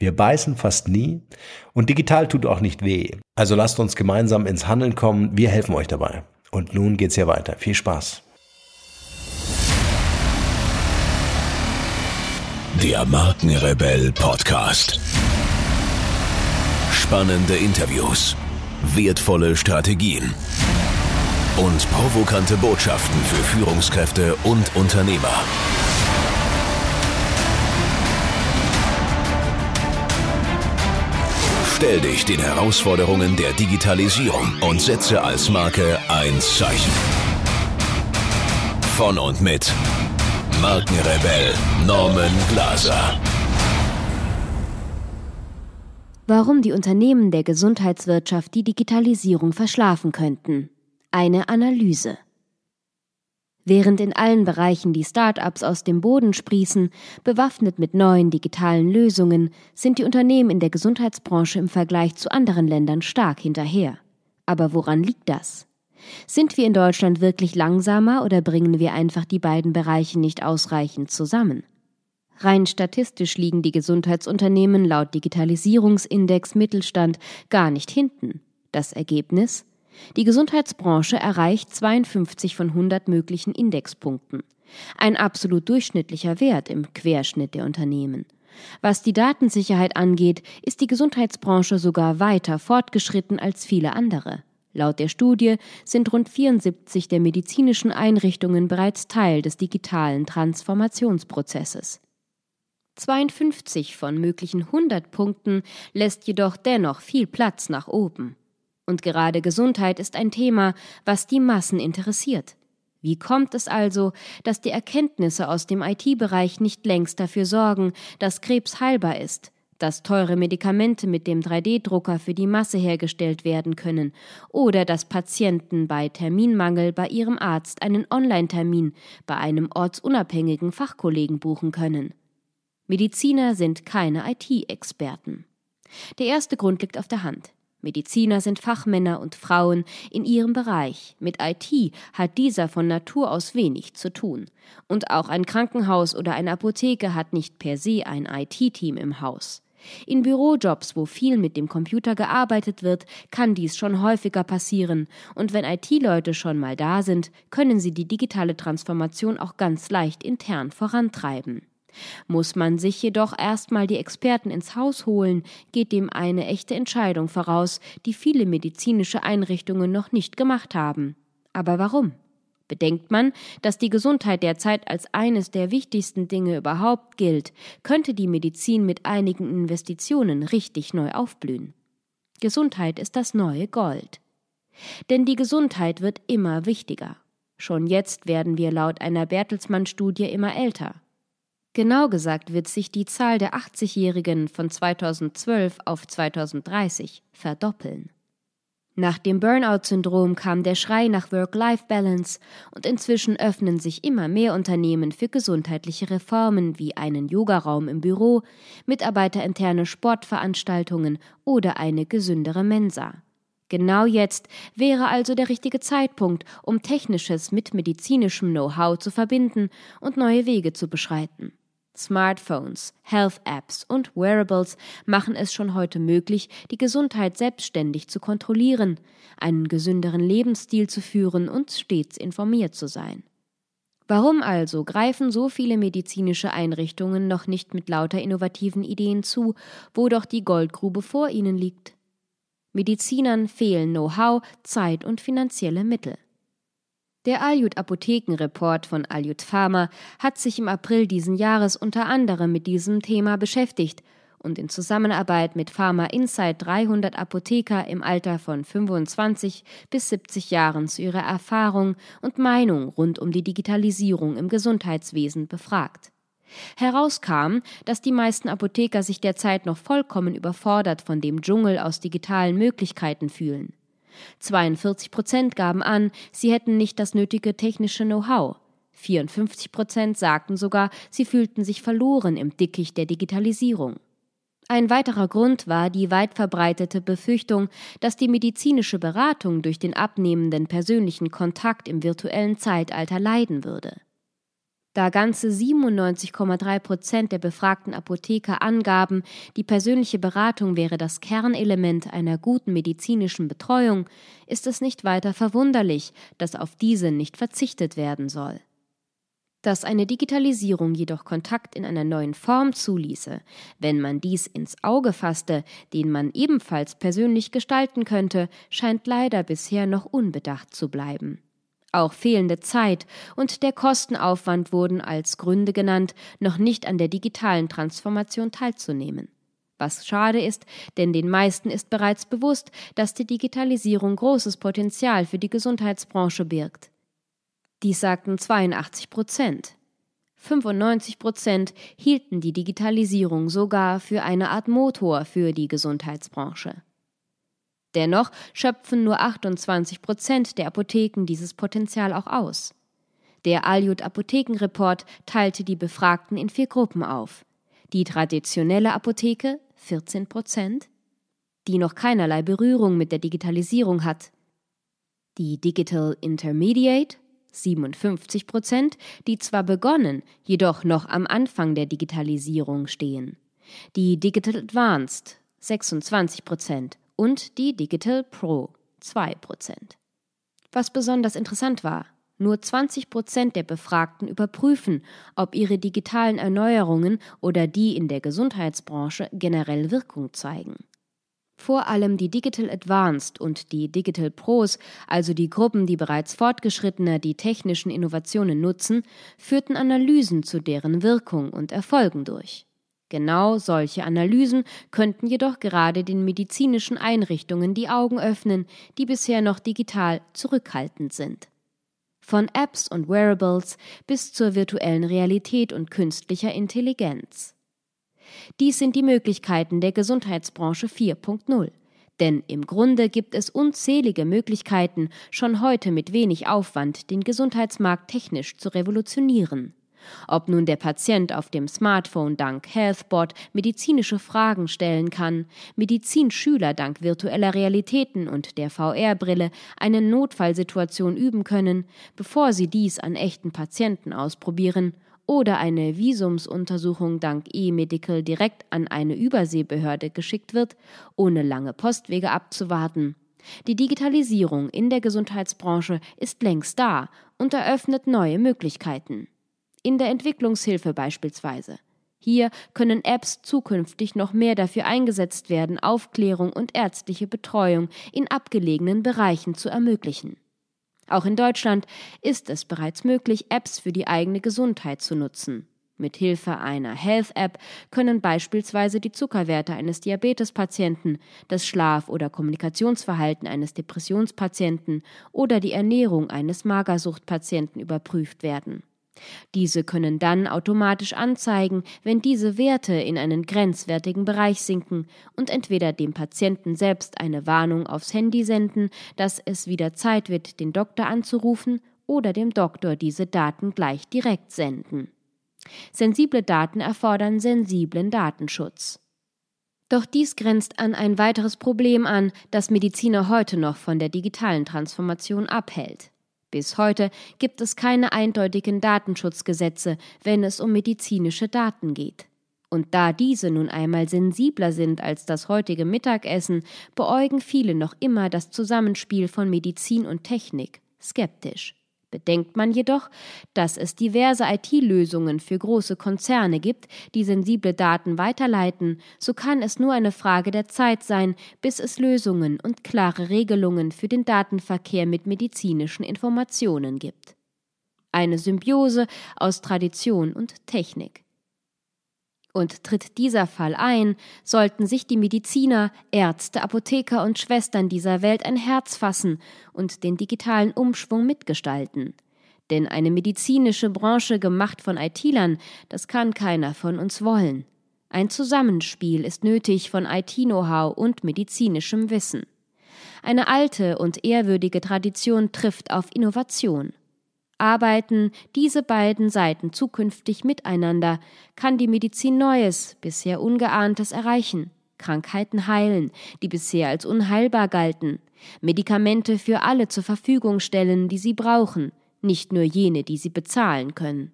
Wir beißen fast nie und digital tut auch nicht weh. Also lasst uns gemeinsam ins Handeln kommen. Wir helfen euch dabei. Und nun geht's hier weiter. Viel Spaß. Der Markenrebell Podcast. Spannende Interviews, wertvolle Strategien und provokante Botschaften für Führungskräfte und Unternehmer. Stell dich den Herausforderungen der Digitalisierung und setze als Marke ein Zeichen. Von und mit Markenrebell Norman Glaser. Warum die Unternehmen der Gesundheitswirtschaft die Digitalisierung verschlafen könnten. Eine Analyse. Während in allen Bereichen die Start-ups aus dem Boden sprießen, bewaffnet mit neuen digitalen Lösungen, sind die Unternehmen in der Gesundheitsbranche im Vergleich zu anderen Ländern stark hinterher. Aber woran liegt das? Sind wir in Deutschland wirklich langsamer oder bringen wir einfach die beiden Bereiche nicht ausreichend zusammen? Rein statistisch liegen die Gesundheitsunternehmen laut Digitalisierungsindex Mittelstand gar nicht hinten. Das Ergebnis? Die Gesundheitsbranche erreicht 52 von 100 möglichen Indexpunkten. Ein absolut durchschnittlicher Wert im Querschnitt der Unternehmen. Was die Datensicherheit angeht, ist die Gesundheitsbranche sogar weiter fortgeschritten als viele andere. Laut der Studie sind rund 74 der medizinischen Einrichtungen bereits Teil des digitalen Transformationsprozesses. 52 von möglichen 100 Punkten lässt jedoch dennoch viel Platz nach oben. Und gerade Gesundheit ist ein Thema, was die Massen interessiert. Wie kommt es also, dass die Erkenntnisse aus dem IT-Bereich nicht längst dafür sorgen, dass Krebs heilbar ist, dass teure Medikamente mit dem 3D-Drucker für die Masse hergestellt werden können oder dass Patienten bei Terminmangel bei ihrem Arzt einen Online-Termin bei einem ortsunabhängigen Fachkollegen buchen können? Mediziner sind keine IT-Experten. Der erste Grund liegt auf der Hand. Mediziner sind Fachmänner und Frauen in ihrem Bereich. Mit IT hat dieser von Natur aus wenig zu tun. Und auch ein Krankenhaus oder eine Apotheke hat nicht per se ein IT-Team im Haus. In Bürojobs, wo viel mit dem Computer gearbeitet wird, kann dies schon häufiger passieren, und wenn IT-Leute schon mal da sind, können sie die digitale Transformation auch ganz leicht intern vorantreiben. Muss man sich jedoch erstmal die Experten ins Haus holen, geht dem eine echte Entscheidung voraus, die viele medizinische Einrichtungen noch nicht gemacht haben. Aber warum? Bedenkt man, dass die Gesundheit derzeit als eines der wichtigsten Dinge überhaupt gilt, könnte die Medizin mit einigen Investitionen richtig neu aufblühen. Gesundheit ist das neue Gold. Denn die Gesundheit wird immer wichtiger. Schon jetzt werden wir laut einer Bertelsmann-Studie immer älter. Genau gesagt wird sich die Zahl der 80-Jährigen von 2012 auf 2030 verdoppeln. Nach dem Burnout-Syndrom kam der Schrei nach Work-Life-Balance und inzwischen öffnen sich immer mehr Unternehmen für gesundheitliche Reformen wie einen Yogaraum im Büro, mitarbeiterinterne Sportveranstaltungen oder eine gesündere Mensa. Genau jetzt wäre also der richtige Zeitpunkt, um Technisches mit medizinischem Know-how zu verbinden und neue Wege zu beschreiten. Smartphones, Health Apps und Wearables machen es schon heute möglich, die Gesundheit selbstständig zu kontrollieren, einen gesünderen Lebensstil zu führen und stets informiert zu sein. Warum also greifen so viele medizinische Einrichtungen noch nicht mit lauter innovativen Ideen zu, wo doch die Goldgrube vor ihnen liegt? Medizinern fehlen Know-how, Zeit und finanzielle Mittel. Der Aljut Apothekenreport von Aljut Pharma hat sich im April diesen Jahres unter anderem mit diesem Thema beschäftigt und in Zusammenarbeit mit Pharma Insight 300 Apotheker im Alter von 25 bis 70 Jahren zu ihrer Erfahrung und Meinung rund um die Digitalisierung im Gesundheitswesen befragt. Herauskam, dass die meisten Apotheker sich derzeit noch vollkommen überfordert von dem Dschungel aus digitalen Möglichkeiten fühlen. 42 Prozent gaben an, sie hätten nicht das nötige technische Know-how. 54 Prozent sagten sogar, sie fühlten sich verloren im Dickicht der Digitalisierung. Ein weiterer Grund war die weit verbreitete Befürchtung, dass die medizinische Beratung durch den abnehmenden persönlichen Kontakt im virtuellen Zeitalter leiden würde. Da ganze 97,3 Prozent der befragten Apotheker angaben, die persönliche Beratung wäre das Kernelement einer guten medizinischen Betreuung, ist es nicht weiter verwunderlich, dass auf diese nicht verzichtet werden soll. Dass eine Digitalisierung jedoch Kontakt in einer neuen Form zuließe, wenn man dies ins Auge fasste, den man ebenfalls persönlich gestalten könnte, scheint leider bisher noch unbedacht zu bleiben. Auch fehlende Zeit und der Kostenaufwand wurden als Gründe genannt, noch nicht an der digitalen Transformation teilzunehmen. Was schade ist, denn den meisten ist bereits bewusst, dass die Digitalisierung großes Potenzial für die Gesundheitsbranche birgt. Dies sagten 82 Prozent. 95 Prozent hielten die Digitalisierung sogar für eine Art Motor für die Gesundheitsbranche. Dennoch schöpfen nur 28 Prozent der Apotheken dieses Potenzial auch aus. Der Aljut Apothekenreport teilte die Befragten in vier Gruppen auf. Die traditionelle Apotheke 14 Prozent, die noch keinerlei Berührung mit der Digitalisierung hat. Die Digital Intermediate 57 Prozent, die zwar begonnen, jedoch noch am Anfang der Digitalisierung stehen. Die Digital Advanced 26 Prozent und die Digital Pro 2 Prozent. Was besonders interessant war, nur 20 Prozent der Befragten überprüfen, ob ihre digitalen Erneuerungen oder die in der Gesundheitsbranche generell Wirkung zeigen. Vor allem die Digital Advanced und die Digital Pros, also die Gruppen, die bereits fortgeschrittener die technischen Innovationen nutzen, führten Analysen zu deren Wirkung und Erfolgen durch. Genau solche Analysen könnten jedoch gerade den medizinischen Einrichtungen die Augen öffnen, die bisher noch digital zurückhaltend sind. Von Apps und Wearables bis zur virtuellen Realität und künstlicher Intelligenz. Dies sind die Möglichkeiten der Gesundheitsbranche 4.0. Denn im Grunde gibt es unzählige Möglichkeiten, schon heute mit wenig Aufwand den Gesundheitsmarkt technisch zu revolutionieren. Ob nun der Patient auf dem Smartphone dank Healthbot medizinische Fragen stellen kann, Medizinschüler dank virtueller Realitäten und der VR-Brille eine Notfallsituation üben können, bevor sie dies an echten Patienten ausprobieren, oder eine Visumsuntersuchung dank E-Medical direkt an eine Überseebehörde geschickt wird, ohne lange Postwege abzuwarten. Die Digitalisierung in der Gesundheitsbranche ist längst da und eröffnet neue Möglichkeiten. In der Entwicklungshilfe beispielsweise. Hier können Apps zukünftig noch mehr dafür eingesetzt werden, Aufklärung und ärztliche Betreuung in abgelegenen Bereichen zu ermöglichen. Auch in Deutschland ist es bereits möglich, Apps für die eigene Gesundheit zu nutzen. Mit Hilfe einer Health App können beispielsweise die Zuckerwerte eines Diabetespatienten, das Schlaf- oder Kommunikationsverhalten eines Depressionspatienten oder die Ernährung eines Magersuchtpatienten überprüft werden. Diese können dann automatisch anzeigen, wenn diese Werte in einen grenzwertigen Bereich sinken und entweder dem Patienten selbst eine Warnung aufs Handy senden, dass es wieder Zeit wird, den Doktor anzurufen, oder dem Doktor diese Daten gleich direkt senden. Sensible Daten erfordern sensiblen Datenschutz. Doch dies grenzt an ein weiteres Problem an, das Mediziner heute noch von der digitalen Transformation abhält. Bis heute gibt es keine eindeutigen Datenschutzgesetze, wenn es um medizinische Daten geht. Und da diese nun einmal sensibler sind als das heutige Mittagessen, beäugen viele noch immer das Zusammenspiel von Medizin und Technik skeptisch. Bedenkt man jedoch, dass es diverse IT-Lösungen für große Konzerne gibt, die sensible Daten weiterleiten, so kann es nur eine Frage der Zeit sein, bis es Lösungen und klare Regelungen für den Datenverkehr mit medizinischen Informationen gibt. Eine Symbiose aus Tradition und Technik. Und tritt dieser Fall ein, sollten sich die Mediziner, Ärzte, Apotheker und Schwestern dieser Welt ein Herz fassen und den digitalen Umschwung mitgestalten. Denn eine medizinische Branche gemacht von IT-Lern, das kann keiner von uns wollen. Ein Zusammenspiel ist nötig von IT-Know-how und medizinischem Wissen. Eine alte und ehrwürdige Tradition trifft auf Innovation arbeiten. Diese beiden Seiten zukünftig miteinander, kann die Medizin Neues, bisher Ungeahntes erreichen, Krankheiten heilen, die bisher als unheilbar galten, Medikamente für alle zur Verfügung stellen, die sie brauchen, nicht nur jene, die sie bezahlen können.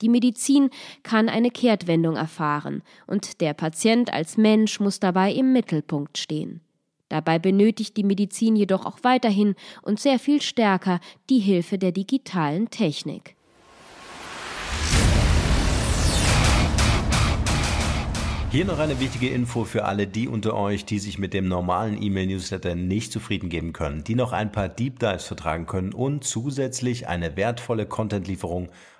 Die Medizin kann eine Kehrtwendung erfahren, und der Patient als Mensch muss dabei im Mittelpunkt stehen. Dabei benötigt die Medizin jedoch auch weiterhin und sehr viel stärker die Hilfe der digitalen Technik. Hier noch eine wichtige Info für alle die unter euch, die sich mit dem normalen E-Mail-Newsletter nicht zufrieden geben können, die noch ein paar Deep Dives vertragen können und zusätzlich eine wertvolle Content-Lieferung